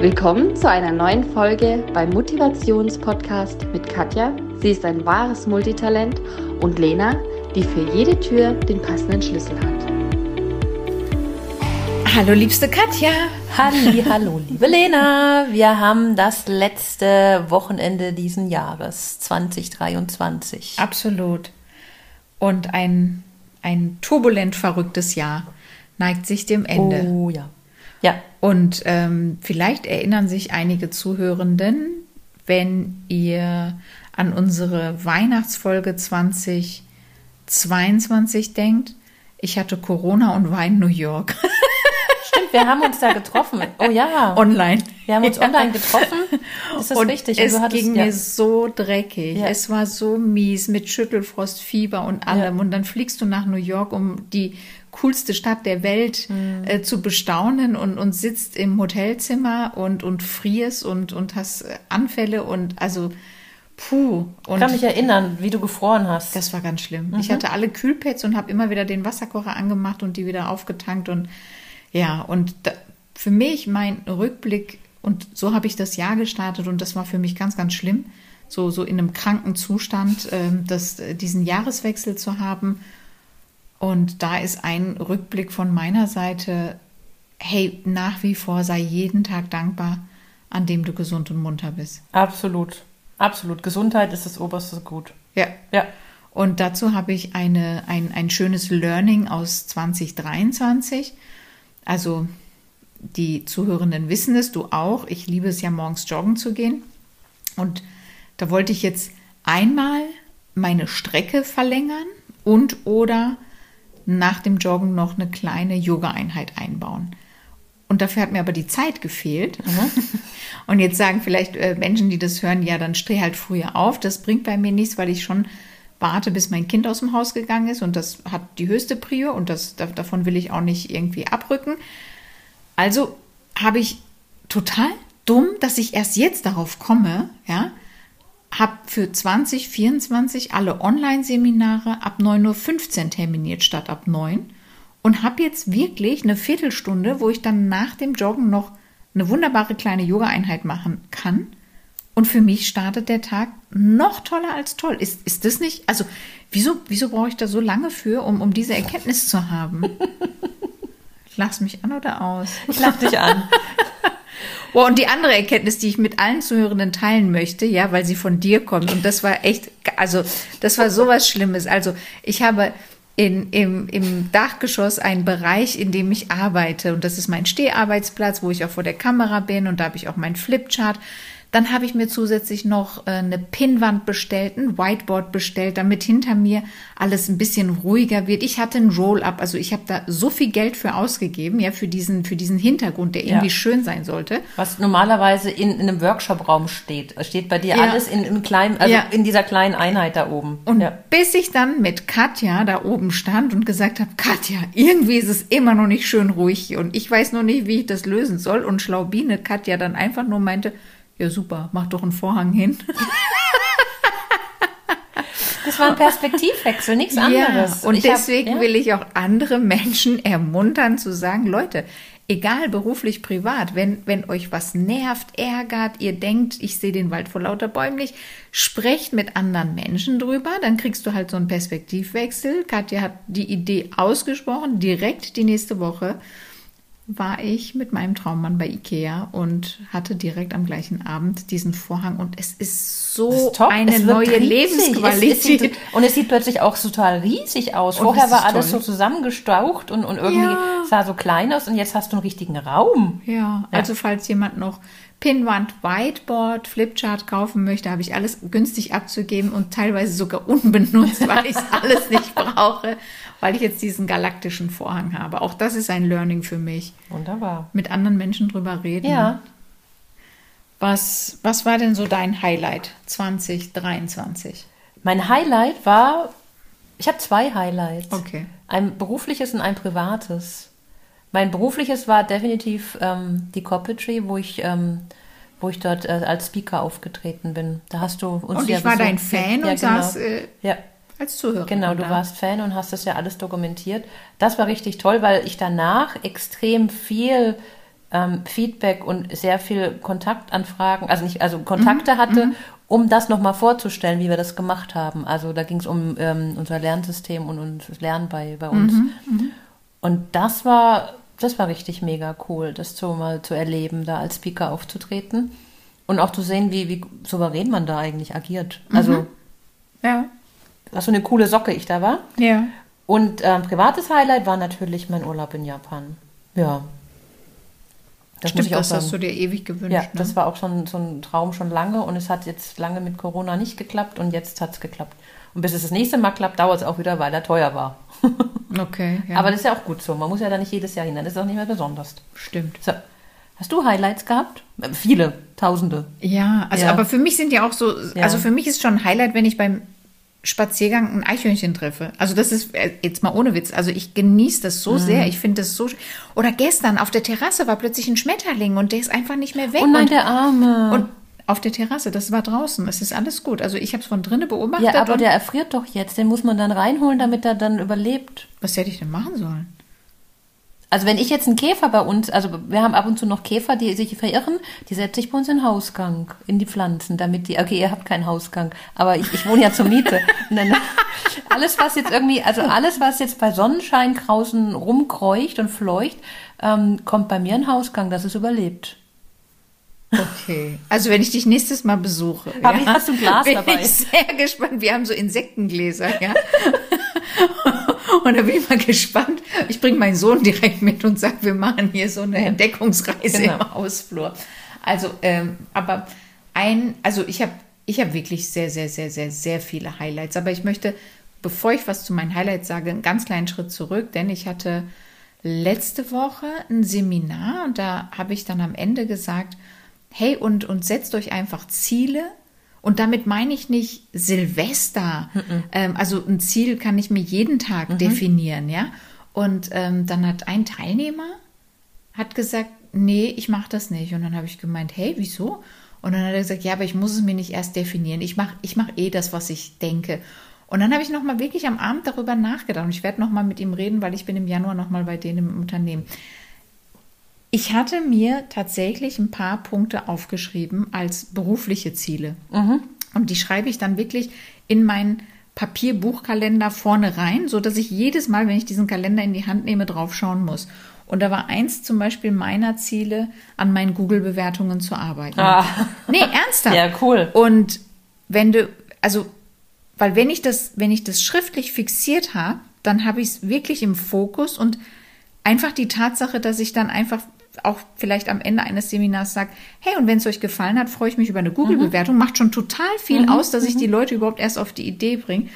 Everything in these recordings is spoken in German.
Willkommen zu einer neuen Folge beim Motivationspodcast mit Katja. Sie ist ein wahres Multitalent und Lena, die für jede Tür den passenden Schlüssel hat. Hallo liebste Katja. Halli, hallo liebe Lena. Wir haben das letzte Wochenende diesen Jahres 2023. Absolut. Und ein, ein turbulent verrücktes Jahr neigt sich dem Ende. Oh ja. Ja. Und ähm, vielleicht erinnern sich einige Zuhörenden, wenn ihr an unsere Weihnachtsfolge 2022 denkt. Ich hatte Corona und war in New York. Stimmt, wir haben uns da getroffen. Oh ja. Online. Wir haben uns Ja. online getroffen. Das ist und richtig. Es du hattest- ging ja. mir so dreckig. Ja. Es war so mies mit Schüttelfrost, Fieber und allem. Und dann fliegst du nach New York, um die coolste Stadt der Welt Mhm. äh, zu bestaunen und, und sitzt im Hotelzimmer und, und frierst und, und hast äh, Anfälle und also puh. Ich Und kann mich erinnern, wie du gefroren hast. das war ganz schlimm. Mhm. Ich hatte alle Kühlpads und habe immer wieder den Wasserkocher angemacht und die wieder aufgetankt und ja, und da, für mich mein Rückblick und so habe ich das Jahr gestartet und das war für mich ganz, ganz schlimm, so, so in einem kranken Zustand, ähm, das, äh, diesen Jahreswechsel zu haben. Und da ist ein Rückblick von meiner Seite, hey, nach wie vor sei jeden Tag dankbar, an dem du gesund und munter bist. Absolut. Absolut. Gesundheit ist das oberste Gut. Ja, Ja. Und dazu habe ich eine, ein, ein schönes Learning aus 2023. Also die Zuhörenden wissen es, du auch. Ich liebe es ja morgens joggen zu gehen. Und da wollte ich jetzt einmal meine Strecke verlängern und oder nach dem Joggen noch eine kleine Yoga-Einheit einbauen. Und dafür hat mir aber die Zeit gefehlt. Und jetzt sagen vielleicht äh, Menschen, die das hören, ja, dann steh halt früher auf. Das bringt bei mir nichts, weil ich schon warte, bis mein Kind aus dem Haus gegangen ist. Und das hat die höchste Prio und das, da- davon will ich auch nicht irgendwie abrücken. Also habe ich total dumm, dass ich erst jetzt darauf komme, ja, habe für 2024 alle Online-Seminare ab 9.15 Uhr terminiert statt ab 9 und habe jetzt wirklich eine Viertelstunde, wo ich dann nach dem Joggen noch eine wunderbare kleine Yoga-Einheit machen kann. Und für mich startet der Tag noch toller als toll. Ist, ist das nicht? Also, wieso, wieso brauche ich da so lange für, um, um diese Erkenntnis zu haben? Lachst mich an oder aus? Ich lach dich an. Boah, und die andere Erkenntnis, die ich mit allen Zuhörenden teilen möchte, ja, weil sie von dir kommt, und das war echt, also das war sowas Schlimmes. Also ich habe in, im, im Dachgeschoss einen Bereich, in dem ich arbeite, und das ist mein Steharbeitsplatz, wo ich auch vor der Kamera bin, und da habe ich auch meinen Flipchart. Dann habe ich mir zusätzlich noch äh, eine Pinnwand bestellt, ein Whiteboard bestellt, damit hinter mir alles ein bisschen ruhiger wird. Ich hatte ein Roll-up, also ich habe da so viel Geld für ausgegeben, ja, für diesen, für diesen Hintergrund, der irgendwie Ja. schön sein sollte. Was normalerweise in, in einem Workshop-Raum steht. Es steht bei dir Ja. alles in, in kleinem, also Ja. in dieser kleinen Einheit da oben. Und bis ich dann mit Katja da oben stand und gesagt habe, Katja, irgendwie ist es immer noch nicht schön ruhig hier und ich weiß noch nicht, wie ich das lösen soll. Und Schlaubine Katja dann einfach nur meinte, ja super, mach doch einen Vorhang hin. Das war ein Perspektivwechsel, nichts anderes. und Ich hab- deswegen ja. will ich auch andere Menschen ermuntern zu sagen, Leute, egal beruflich, privat, wenn, wenn euch was nervt, ärgert, ihr denkt, ich sehe den Wald vor lauter Bäumen nicht, sprecht mit anderen Menschen drüber, dann kriegst du halt so einen Perspektivwechsel. Katja hat die Idee ausgesprochen, direkt die nächste Woche war ich mit meinem Traummann bei Ikea und hatte direkt am gleichen Abend diesen Vorhang und es ist so ist eine Es neue riesig. Lebensqualität. Es, es sieht, und es sieht plötzlich auch total riesig aus. Und Vorher war alles toll. so zusammengestaucht und, und irgendwie Ja. sah so klein aus und jetzt hast du einen richtigen Raum. Ja, also falls jemand noch Pinwand, Whiteboard, Flipchart kaufen möchte, habe ich alles günstig abzugeben und teilweise sogar unbenutzt, weil ich es alles nicht brauche, weil ich jetzt diesen galaktischen Vorhang habe. Auch das ist ein Learning für mich. Wunderbar. Mit anderen Menschen drüber reden. Ja. Was, was war denn so dein Highlight 2023? Mein Highlight war, ich habe zwei Highlights. Okay. Ein berufliches und ein privates. Mein berufliches war definitiv ähm, die Corpetry, wo ich, ähm, wo ich dort äh, als Speaker aufgetreten bin. Da hast du uns Und ja ich war dein. Fan ja, und genau. saß äh, ja. Als Zuhörer. Genau, du da. warst Fan und hast das ja alles dokumentiert. Das war richtig toll, weil ich danach extrem viel ähm, Feedback und sehr viel Kontaktanfragen, also nicht, also Kontakte hatte, um das nochmal vorzustellen, wie wir das gemacht haben. Also da ging es um ähm, unser Lernsystem und, und das Lernen bei, bei uns. Und das war, das war richtig mega cool, das so mal zu erleben, da als Speaker aufzutreten. Und auch zu sehen, wie, wie souverän man da eigentlich agiert. Also, Ja. Was für eine coole Socke ich da war. Ja. Und ähm, privates Highlight war natürlich mein Urlaub in Japan. Ja. Das Stimmt, das hast du dir ewig gewünscht. Ja, ne? das war auch schon so ein Traum schon lange und es hat jetzt lange mit Corona nicht geklappt und jetzt hat es geklappt. Und bis es das nächste Mal klappt, dauert es auch wieder, weil er teuer war. Okay, ja. Aber das ist ja auch gut so. Man muss ja da nicht jedes Jahr hin, dann ist es auch nicht mehr besonders. stimmt. So. Hast du Highlights gehabt? Äh, Viele, tausende. Ja, also Ja. aber für mich sind ja auch so, Ja. also für mich ist schon ein Highlight, wenn ich beim Spaziergang ein Eichhörnchen treffe. Also das ist äh, jetzt mal ohne Witz. Also ich genieße das Mhm. so sehr. Ich finde das so. Oder gestern auf der Terrasse war plötzlich ein Schmetterling und der ist einfach nicht mehr weg. Oh nein, und, der Arme. und auf der Terrasse, das war draußen. Es ist alles gut. Also ich habe es von drinnen beobachtet. ja, aber der erfriert doch jetzt. Den muss man dann reinholen, damit er dann überlebt. was hätte ich denn machen sollen? Also wenn ich jetzt einen Käfer bei uns, also wir haben ab und zu noch Käfer, die sich verirren, die setze ich bei uns in den Hausgang, in die Pflanzen, damit die, okay, ihr habt keinen Hausgang, aber ich, ich wohne ja zur Miete. Dann, alles, was jetzt irgendwie, also alles, was jetzt bei Sonnenschein draußen rumkreucht und fleucht, ähm, kommt bei mir in den Hausgang, dass es überlebt. Okay. Also wenn ich dich nächstes Mal besuche, Hab ich- hast du ein Glas bin dabei? ich sehr gespannt. Wir haben so Insektengläser, ja. und da bin ich mal gespannt. Ich bringe meinen Sohn direkt mit und sage, wir machen hier so eine Entdeckungsreise Genau. im Hausflur. Also, ähm, aber ein, also ich habe ich habe wirklich sehr, sehr, sehr, sehr, sehr viele Highlights. Aber ich möchte, bevor ich was zu meinen Highlights sage, einen ganz kleinen Schritt zurück, denn ich hatte letzte Woche ein Seminar und da habe ich dann am Ende gesagt, hey, und, und setzt euch einfach Ziele. Und damit meine ich nicht Silvester. Ähm, also ein Ziel kann ich mir jeden Tag definieren, ja. Und ähm, dann hat ein Teilnehmer hat gesagt, nee, ich mache das nicht. Und dann habe ich gemeint, hey, wieso? Und dann hat er gesagt, ja, aber ich muss es mir nicht erst definieren. Ich mache ich mach eh das, was ich denke. Und dann habe ich nochmal wirklich am Abend darüber nachgedacht. Und ich werde nochmal mit ihm reden, weil ich bin im Januar nochmal bei denen im Unternehmen. Ich hatte mir tatsächlich ein paar Punkte aufgeschrieben als berufliche Ziele. Und die schreibe ich dann wirklich in meinen Papierbuchkalender vorne rein, so dass ich jedes Mal, wenn ich diesen Kalender in die Hand nehme, drauf schauen muss. Und da war eins zum Beispiel meiner Ziele, an meinen Google-Bewertungen zu arbeiten. Ah. Nee, ernsthaft. Ja, cool. Und wenn du, also, weil wenn ich das, wenn ich das schriftlich fixiert habe, dann habe ich es wirklich im Fokus und einfach die Tatsache, dass ich dann einfach auch vielleicht am Ende eines Seminars sage, hey, und wenn es euch gefallen hat, freue ich mich über eine Google-Bewertung, macht schon total viel aus, dass ich die Leute überhaupt erst auf die Idee bringe.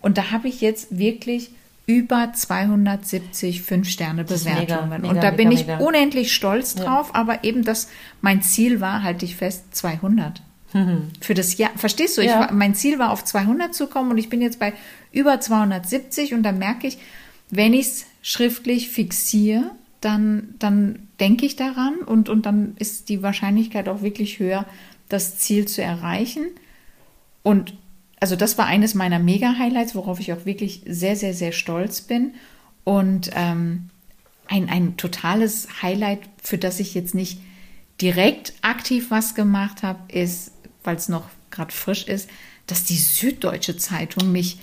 Und da habe ich jetzt wirklich über 270 ist Fünf-Sterne-Bewertungen. und da bin mega, ich mega. unendlich stolz drauf, aber eben das, mein Ziel war, halte ich fest, 200. Für das Jahr, verstehst du? Ich Ja. war, mein Ziel war, auf 200 zu kommen und ich bin jetzt bei über 270 und da merke ich, wenn ich es schriftlich fixiere, dann, dann denke ich daran und, und dann ist die Wahrscheinlichkeit auch wirklich höher, das Ziel zu erreichen. Und also das war eines meiner Mega-Highlights, worauf ich auch wirklich sehr, sehr, sehr stolz bin. Und ähm, ein, ein totales Highlight, für das ich jetzt nicht direkt aktiv was gemacht habe, ist, weil es noch gerade frisch ist, dass die Süddeutsche Zeitung mich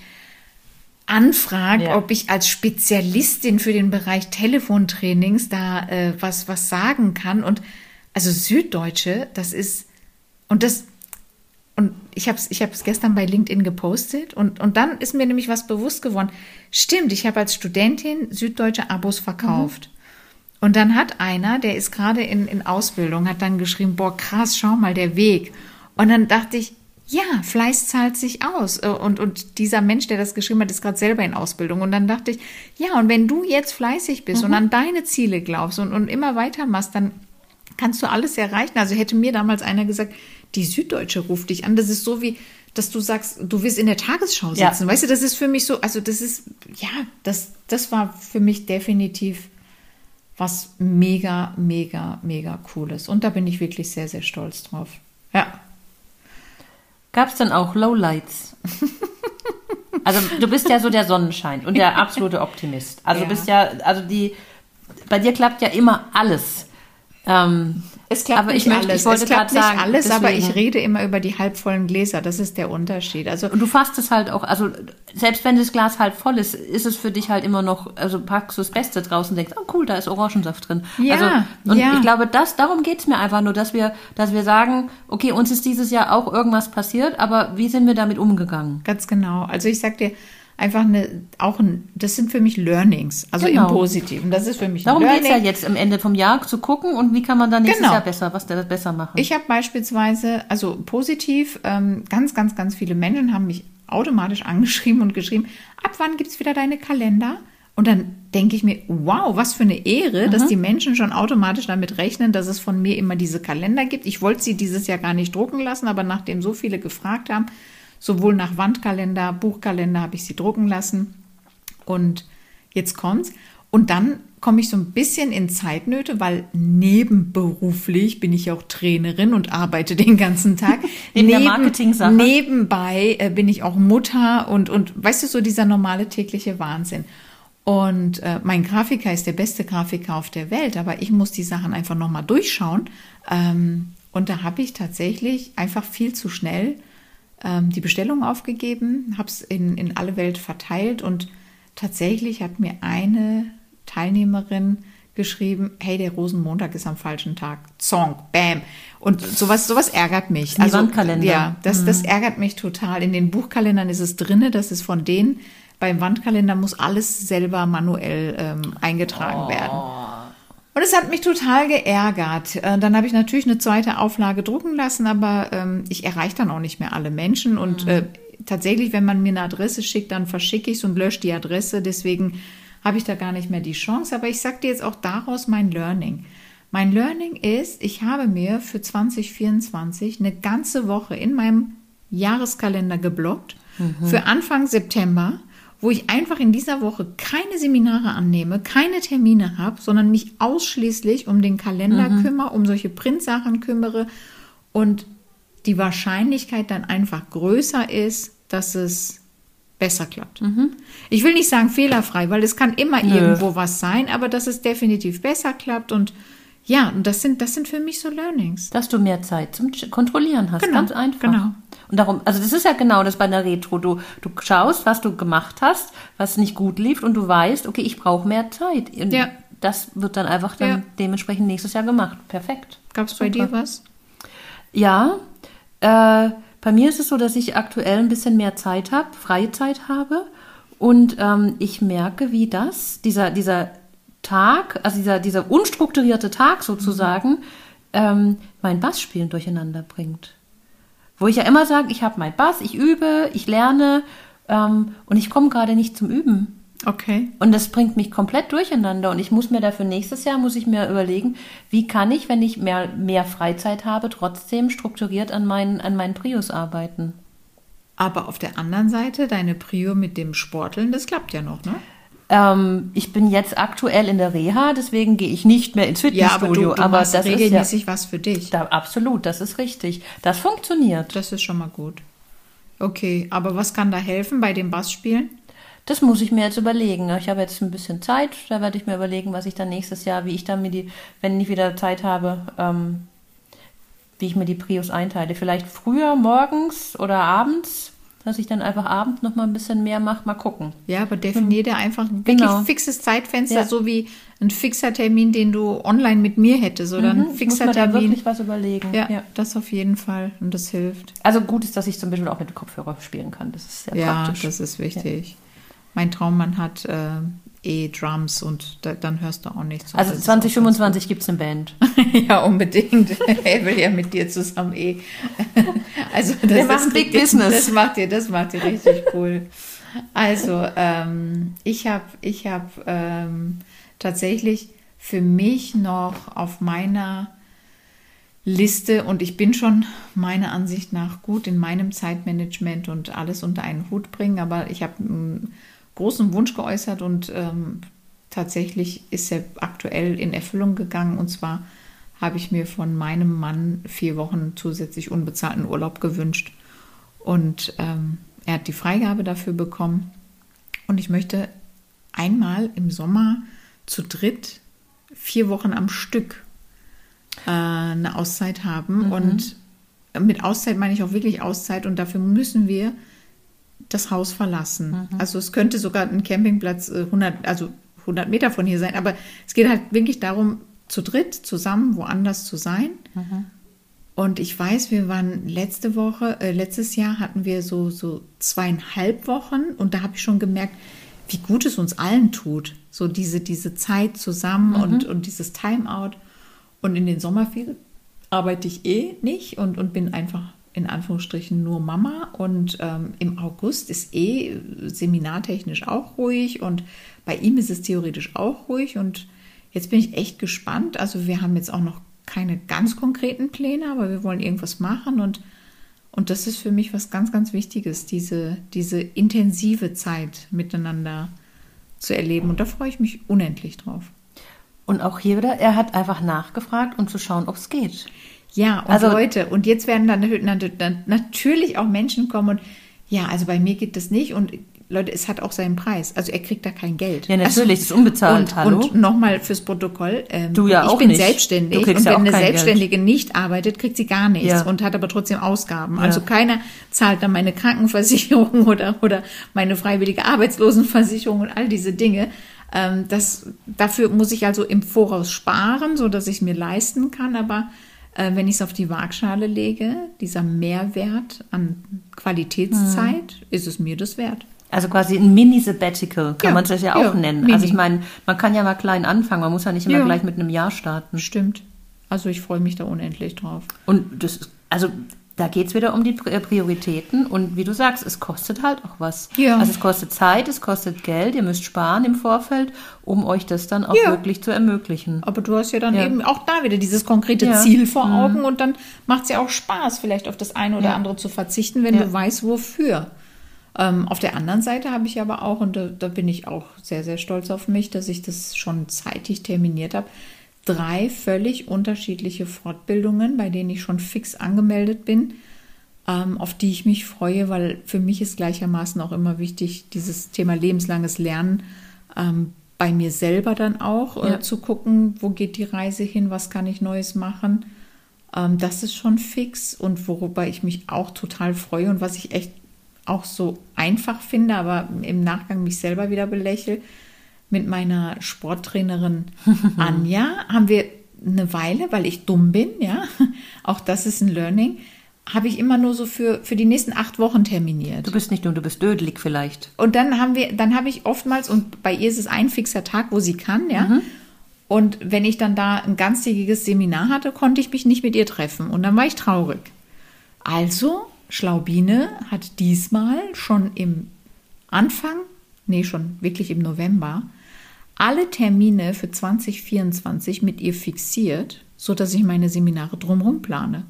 anfragt, Ja. ob ich als Spezialistin für den Bereich Telefontrainings da äh, was, was sagen kann. Und also Süddeutsche, das ist, und das, und ich habe es ich hab's gestern bei LinkedIn gepostet und, und dann ist mir nämlich was bewusst geworden. Stimmt, ich habe als Studentin süddeutsche Abos verkauft. Und dann hat einer, der ist gerade in, in Ausbildung, hat dann geschrieben, boah, krass, schau mal, der Weg. Und dann dachte ich, ja, Fleiß zahlt sich aus. Äh, Und, und dieser Mensch, der das geschrieben hat, ist gerade selber in Ausbildung. Und dann dachte ich, ja, und wenn du jetzt fleißig bist und an deine Ziele glaubst und, und immer weitermachst, dann kannst du alles erreichen. Also hätte mir damals einer gesagt, die Süddeutsche ruft dich an. Das ist so wie, dass du sagst, du willst in der Tagesschau Ja. sitzen. Weißt du, das ist für mich so, also das ist, ja, das, das war für mich definitiv was mega, mega, mega cooles. Und da bin ich wirklich sehr, sehr stolz drauf. Ja. Gab es dann auch Lowlights? Also du bist ja so der Sonnenschein und der absolute Optimist. Also Ja. du bist ja, also die, bei dir klappt ja immer alles. Ähm, Es klappt aber nicht ich möchte, alles. ich wollte es klappt gerade sagen, nicht alles, aber deswegen. ich rede immer über die halbvollen Gläser. Das ist der Unterschied. Also Und du fasst es halt auch, also selbst wenn das Glas halb voll ist, ist es für dich halt immer noch, also packst du das Beste draußen und denkst, oh cool, da ist Orangensaft drin. Ja, also, und ja. ich glaube, das, darum geht's mir einfach nur, dass wir, dass wir sagen, okay, uns ist dieses Jahr auch irgendwas passiert, aber wie sind wir damit umgegangen? Ganz genau. Also ich sag dir einfach eine, auch ein, das sind für mich Learnings, also Genau. im Positiven. Das ist für mich Darum geht's Learning. ja jetzt am Ende vom Jahr zu gucken und wie kann man dann nächstes Genau. Jahr besser, was der besser machen. Ich habe beispielsweise, also positiv, ähm, ganz, ganz, ganz viele Menschen haben mich automatisch angeschrieben und geschrieben, ab wann gibt's wieder deine Kalender? Und dann denke ich mir, wow, was für eine Ehre, dass die Menschen schon automatisch damit rechnen, dass es von mir immer diese Kalender gibt. Ich wollte sie dieses Jahr gar nicht drucken lassen, aber nachdem so viele gefragt haben, sowohl nach Wandkalender, Buchkalender habe ich sie drucken lassen. Und jetzt kommt's. Und dann komme ich so ein bisschen in Zeitnöte, weil nebenberuflich bin ich auch Trainerin und arbeite den ganzen Tag. Neben der Marketing-Sache. Nebenbei äh, bin ich auch Mutter und, und weißt du, so dieser normale tägliche Wahnsinn. Und äh, mein Grafiker ist der beste Grafiker auf der Welt, aber ich muss die Sachen einfach nochmal durchschauen. Ähm, und da habe ich tatsächlich einfach viel zu schnell ähm, die Bestellung aufgegeben, habe es in, in alle Welt verteilt und tatsächlich hat mir eine Teilnehmerin geschrieben, hey, der Rosenmontag ist am falschen Tag. Song, bam. Und sowas, sowas ärgert mich. Die Wandkalender. Ja, das, das ärgert mich total. In den Buchkalendern ist es drinne, das ist von denen. Beim Wandkalender muss alles selber manuell ähm, eingetragen werden. Und es hat mich total geärgert. Äh, Dann habe ich natürlich eine zweite Auflage drucken lassen, aber ähm, ich erreiche dann auch nicht mehr alle Menschen. Und äh, tatsächlich, wenn man mir eine Adresse schickt, dann verschicke ich es und lösche die Adresse. Deswegen habe ich da gar nicht mehr die Chance. Aber ich sage dir jetzt auch daraus mein Learning. Mein Learning ist, ich habe mir für 2024 eine ganze Woche in meinem Jahreskalender geblockt für Anfang September, wo ich einfach in dieser Woche keine Seminare annehme, keine Termine habe, sondern mich ausschließlich um den Kalender kümmere, um solche Printsachen kümmere und die Wahrscheinlichkeit dann einfach größer ist, dass es besser klappt. Ich will nicht sagen fehlerfrei, weil es kann immer Nö. irgendwo was sein, aber dass es definitiv besser klappt und ja, und das sind, das sind für mich so Learnings. Dass du mehr Zeit zum Kontrollieren hast. Genau, Ganz einfach. genau. Und darum, also das ist ja genau das bei der Retro. Du, du schaust, was du gemacht hast, was nicht gut lief und du weißt, okay, ich brauche mehr Zeit. Und Ja. Das wird dann einfach dann Ja. dementsprechend nächstes Jahr gemacht. Perfekt. Gab es bei dir was? Ja, äh, bei mir ist es so, dass ich aktuell ein bisschen mehr Zeit habe, freie Zeit habe. Und ähm, ich merke, wie das, dieser, dieser Tag, also dieser, dieser unstrukturierte Tag sozusagen, ähm, mein Bassspielen durcheinander bringt. Wo ich ja immer sage, ich habe mein Bass, ich übe, ich lerne ähm, und ich komme gerade nicht zum Üben. Okay. Und das bringt mich komplett durcheinander. Und ich muss mir dafür nächstes Jahr, muss ich mir überlegen, wie kann ich, wenn ich mehr, mehr Freizeit habe, trotzdem strukturiert an meinen, an meinen Prius arbeiten. Aber auf der anderen Seite, deine Prio mit dem Sporteln, das klappt ja noch, ne? Ähm, ich bin jetzt aktuell in der Reha, deswegen gehe ich nicht mehr ins Fitnessstudio. aber machst das ist ja, regelmäßig was für dich. da, absolut, das ist richtig. Das funktioniert. Das ist schon mal gut. Okay, aber was kann da helfen bei dem Bassspielen? Das muss ich mir jetzt überlegen. Ich habe jetzt ein bisschen Zeit, da werde ich mir überlegen, was ich dann nächstes Jahr, wie ich dann mir die, wenn ich wieder Zeit habe, ähm, wie ich mir die Prius einteile. Vielleicht früher, morgens oder abends, dass ich dann einfach abends noch mal ein bisschen mehr mache. Mal gucken. Ja, aber definier dir einfach ein wirklich Genau. fixes Zeitfenster, Ja. so wie ein fixer Termin, den du online mit mir hättest oder ein Mhm, ich muss fixer mir da Termin. wirklich was überlegen. Ja, das auf jeden Fall und das hilft. Also gut ist, dass ich zum Beispiel auch mit Kopfhörer spielen kann. Das ist sehr Ja, praktisch. das ist wichtig. Mein Traummann hat äh, eh Drums und da, dann hörst du auch nichts. Also das ist auch ganz 2025 gibt es eine Band. Ja, unbedingt. er will ja mit dir zusammen eh. Also das, Wir machen Big Business. Das macht ihr, das macht ihr richtig cool. Also ähm, ich habe, ich habe ähm, tatsächlich für mich noch auf meiner Liste und ich bin schon meiner Ansicht nach gut in meinem Zeitmanagement und alles unter einen Hut bringen, aber ich habe großen Wunsch geäußert und ähm, tatsächlich ist er aktuell in Erfüllung gegangen. Und zwar habe ich mir von meinem Mann vier Wochen zusätzlich unbezahlten Urlaub gewünscht. Und ähm, er hat die Freigabe dafür bekommen. Und ich möchte einmal im Sommer zu dritt vier Wochen am Stück äh, eine Auszeit haben. Und mit Auszeit meine ich auch wirklich Auszeit. Und dafür müssen wir das Haus verlassen. Also es könnte sogar ein Campingplatz äh, 100, also 100 Meter von hier sein, aber es geht halt wirklich darum, zu dritt zusammen woanders zu sein. Und ich weiß, wir waren letzte Woche, äh, letztes Jahr hatten wir so, so zweieinhalb Wochen und da habe ich schon gemerkt, wie gut es uns allen tut. So diese, diese Zeit zusammen und, und dieses Timeout. Und in den Sommerferien arbeite ich eh nicht und, und bin einfach in Anführungsstrichen nur Mama. Und ähm, im August ist eh seminartechnisch auch ruhig und bei ihm ist es theoretisch auch ruhig. Und jetzt bin ich echt gespannt. Also wir haben jetzt auch noch keine ganz konkreten Pläne, aber wir wollen irgendwas machen und und das ist für mich was ganz, ganz Wichtiges, diese, diese intensive Zeit miteinander zu erleben. Und da freue ich mich unendlich drauf. Und auch hier wieder, er hat einfach nachgefragt, um zu schauen, ob es geht. Ja, und Also- Leute, und jetzt werden dann, natürlich auch Menschen kommen und ja, also bei mir geht das nicht und Leute, es hat auch seinen Preis. Also er kriegt da kein Geld. Ja, natürlich, also, das ist unbezahlt, Und, hallo? und nochmal fürs Protokoll. Ähm, Du ja ich auch bin nicht. selbstständig und ja wenn auch eine kein Geld. Selbstständige nicht arbeitet, kriegt sie gar nichts Ja. und hat aber trotzdem Ausgaben. Ja. Also keiner zahlt dann meine Krankenversicherung oder, oder meine freiwillige Arbeitslosenversicherung und all diese Dinge. Ähm, das, dafür muss ich also im Voraus sparen, so dass ich es mir leisten kann. Aber äh, wenn ich es auf die Waagschale lege, dieser Mehrwert an Qualitätszeit, ist es mir das wert. Also quasi ein Mini-Sabbatical, kann Ja, man das ja auch ja, nennen. Mini. Also ich meine, man kann ja mal klein anfangen, man muss ja nicht immer Ja. gleich mit einem Jahr starten. Stimmt. Also ich freue mich da unendlich drauf. Und das ist, also da geht es wieder um die äh, Prioritäten und wie du sagst, es kostet halt auch was. Ja. Also es kostet Zeit, es kostet Geld, ihr müsst sparen im Vorfeld, um euch das dann auch Ja. wirklich zu ermöglichen. Aber du hast ja dann Ja. eben auch da wieder dieses konkrete. Mhm. Ziel vor Augen und dann macht es ja auch Spaß, vielleicht auf das eine oder andere zu verzichten, wenn du weißt, wofür. Ähm, auf der anderen Seite habe ich aber auch, und da, da bin ich auch sehr, sehr stolz auf mich, dass ich das schon zeitig terminiert habe, drei völlig unterschiedliche Fortbildungen, bei denen ich schon fix angemeldet bin, ähm, auf die ich mich freue, weil für mich ist gleichermaßen auch immer wichtig, dieses Thema lebenslanges Lernen ähm, bei mir selber dann auch äh, Ja. zu gucken, wo geht die Reise hin, was kann ich Neues machen. Ähm, das ist schon fix und worüber ich mich auch total freue und was ich echt auch so einfach finde, aber im Nachgang mich selber wieder belächle. Mit meiner Sporttrainerin Anja haben wir eine Weile, weil ich dumm bin, ja, auch das ist ein Learning, habe ich immer nur so für, für die nächsten acht Wochen terminiert. Du bist nicht nur, du bist dödelig vielleicht. Und dann haben wir, dann habe ich oftmals, und bei ihr ist es ein fixer Tag, wo sie kann, ja. Und wenn ich dann da ein ganztägiges Seminar hatte, konnte ich mich nicht mit ihr treffen. Und dann war ich traurig. Also, Schlaubine hat diesmal schon im Anfang, nee, schon wirklich im November, alle Termine für 2024 mit ihr fixiert, sodass ich meine Seminare drumherum plane.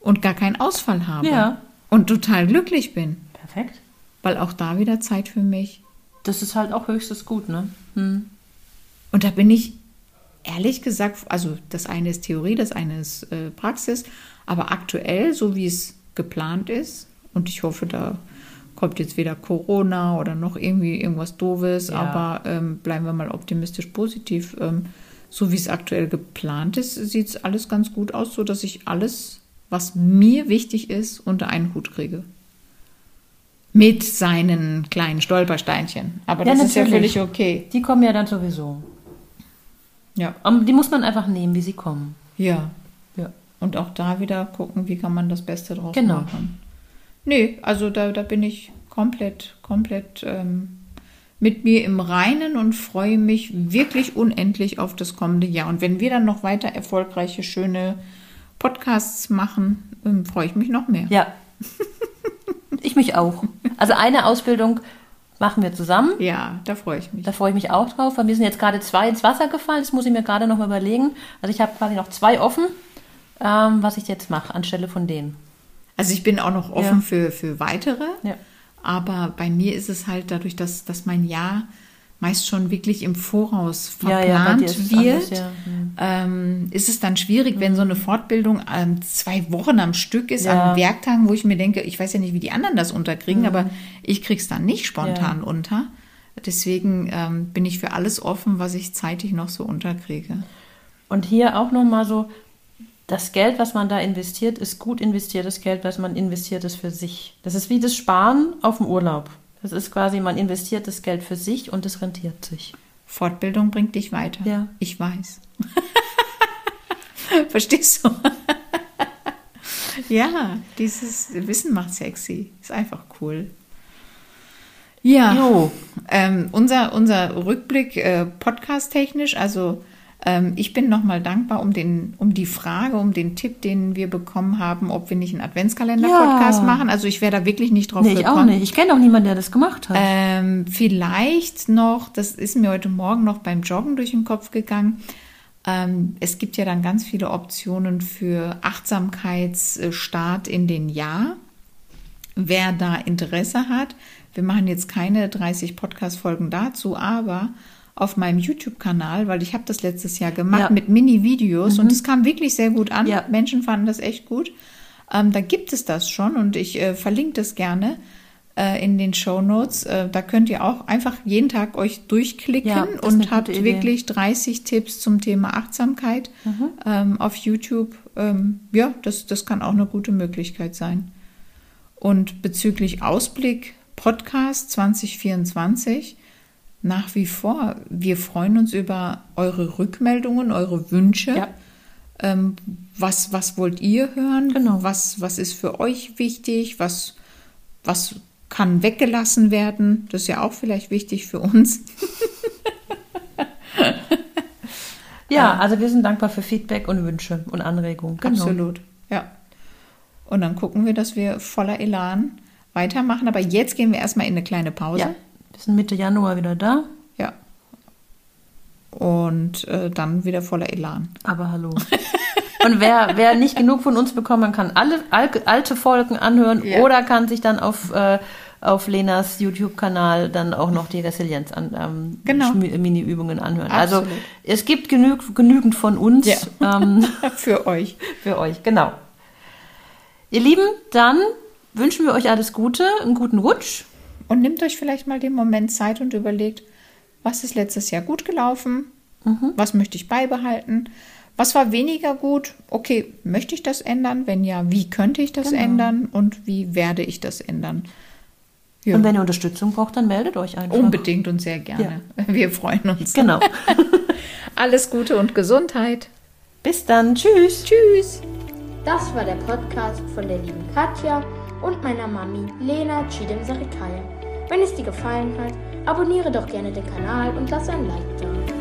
Und gar keinen Ausfall habe. Ja. Und total glücklich bin. Perfekt. Weil auch da wieder Zeit für mich. Das ist halt auch höchstes Gut, ne? Hm. Und da bin ich ehrlich gesagt, also das eine ist Theorie, das eine ist äh, Praxis, aber aktuell, so wie es geplant ist, und ich hoffe, da kommt jetzt weder Corona oder noch irgendwie irgendwas Doofes, Ja. aber ähm, bleiben wir mal optimistisch positiv. Ähm, so wie es aktuell geplant ist, sieht es alles ganz gut aus, so dass ich alles, was mir wichtig ist, unter einen Hut kriege. Mit seinen kleinen Stolpersteinchen. Aber Ja, das ist ja natürlich. völlig okay. Die kommen ja dann sowieso. Ja. Aber die muss man einfach nehmen, wie sie kommen. Ja. Ja. Und auch da wieder gucken, wie kann man das Beste draus Genau. machen. Nee, also da, da bin ich komplett, komplett ähm, mit mir im Reinen und freue mich wirklich unendlich auf das kommende Jahr. Und wenn wir dann noch weiter erfolgreiche, schöne Podcasts machen, ähm, freue ich mich noch mehr. Ja. ich mich auch. Also eine Ausbildung machen wir zusammen. Ja, da freue ich mich. Da freue ich mich auch drauf, weil mir sind jetzt gerade zwei ins Wasser gefallen. Das muss ich mir gerade noch mal überlegen. Also ich habe quasi noch zwei offen, ähm, was ich jetzt mache, anstelle von denen. Also ich bin auch noch offen Ja. für, für weitere. Ja. Aber bei mir ist es halt dadurch, dass, dass mein Jahr meist schon wirklich im Voraus Ja, verplant ja, es wird, anders, ja. Hm. ähm, ist es dann schwierig, wenn so eine Fortbildung ähm, zwei Wochen am Stück ist, Ja. an Werktagen, wo ich mir denke, ich weiß ja nicht, wie die anderen das unterkriegen, aber ich krieg's dann nicht spontan Ja. unter. Deswegen ähm, bin ich für alles offen, was ich zeitig noch so unterkriege. Und hier auch noch mal so, das Geld, was man da investiert, ist gut investiertes Geld, was man investiert, ist für sich. Das ist wie das Sparen auf dem Urlaub. Das ist quasi, man investiert das Geld für sich und es rentiert sich. Fortbildung bringt dich weiter. Ja. Ich weiß. Verstehst du? ja, dieses Wissen macht sexy. Ist einfach cool. Ja, ähm, unser, unser Rückblick äh, podcast-technisch, also ich bin nochmal dankbar um, den, um die Frage, um den Tipp, den wir bekommen haben, ob wir nicht einen Adventskalender-Podcast Ja. machen. Also ich wäre da wirklich nicht drauf Nee, ich auch gekommen. nicht. Ich kenne auch niemanden, der das gemacht hat. Ähm, vielleicht noch, das ist mir heute Morgen noch beim Joggen durch den Kopf gegangen. Ähm, es gibt ja dann ganz viele Optionen für Achtsamkeitsstart in den Jahr. Wer da Interesse hat, wir machen jetzt keine 30 Podcast-Folgen dazu, aber auf meinem YouTube-Kanal, weil ich habe das letztes Jahr gemacht Ja. mit Mini-Videos und es kam wirklich sehr gut an. Ja. Menschen fanden das echt gut. Ähm, da gibt es das schon und ich äh, verlinke das gerne äh, in den Show Notes. Äh, da könnt ihr auch einfach jeden Tag euch durchklicken Ja, und habt Idee. wirklich 30 Tipps zum Thema Achtsamkeit Mhm. ähm, auf YouTube. Ähm, ja, das, das kann auch eine gute Möglichkeit sein. Und bezüglich Ausblick Podcast 2024 nach wie vor, wir freuen uns über eure Rückmeldungen, eure Wünsche. Ja. Ähm, was, was wollt ihr hören? Genau. Was, was ist für euch wichtig? Was, was kann weggelassen werden? Das ist ja auch vielleicht wichtig für uns. ja, also wir sind dankbar für Feedback und Wünsche und Anregungen. Genau. Absolut, ja. Und dann gucken wir, dass wir voller Elan weitermachen. Aber jetzt gehen wir erstmal in eine kleine Pause. Ja, wir sind Mitte Januar wieder da. Ja. Und äh, dann wieder voller Elan. Aber hallo. Und wer, wer nicht genug von uns bekommen kann, alle al alte Folgen anhören Ja. oder kann sich dann auf, äh, auf Lenas YouTube-Kanal dann auch noch die Resilienz an ähm, Genau. Schmi- Mini-Übungen anhören. Also Absolut. es gibt genug, genügend von uns Ja. ähm, Für euch. für euch. Genau. Ihr Lieben, dann wünschen wir euch alles Gute, einen guten Rutsch. Und nehmt euch vielleicht mal den Moment Zeit und überlegt, was ist letztes Jahr gut gelaufen? Was möchte ich beibehalten? Was war weniger gut? Okay, möchte ich das ändern? Wenn ja, wie könnte ich das Genau. ändern? Und wie werde ich das ändern? Ja, Und wenn ihr Unterstützung braucht, dann meldet euch einfach. unbedingt und sehr gerne. Wir freuen uns. Genau. Alles Gute und Gesundheit. Bis dann. Tschüss. Tschüss. Das war der Podcast von der lieben Katja und meiner Mami Lena Chidem Sarikaya. Wenn es dir gefallen hat, abonniere doch gerne den Kanal und lass ein Like da.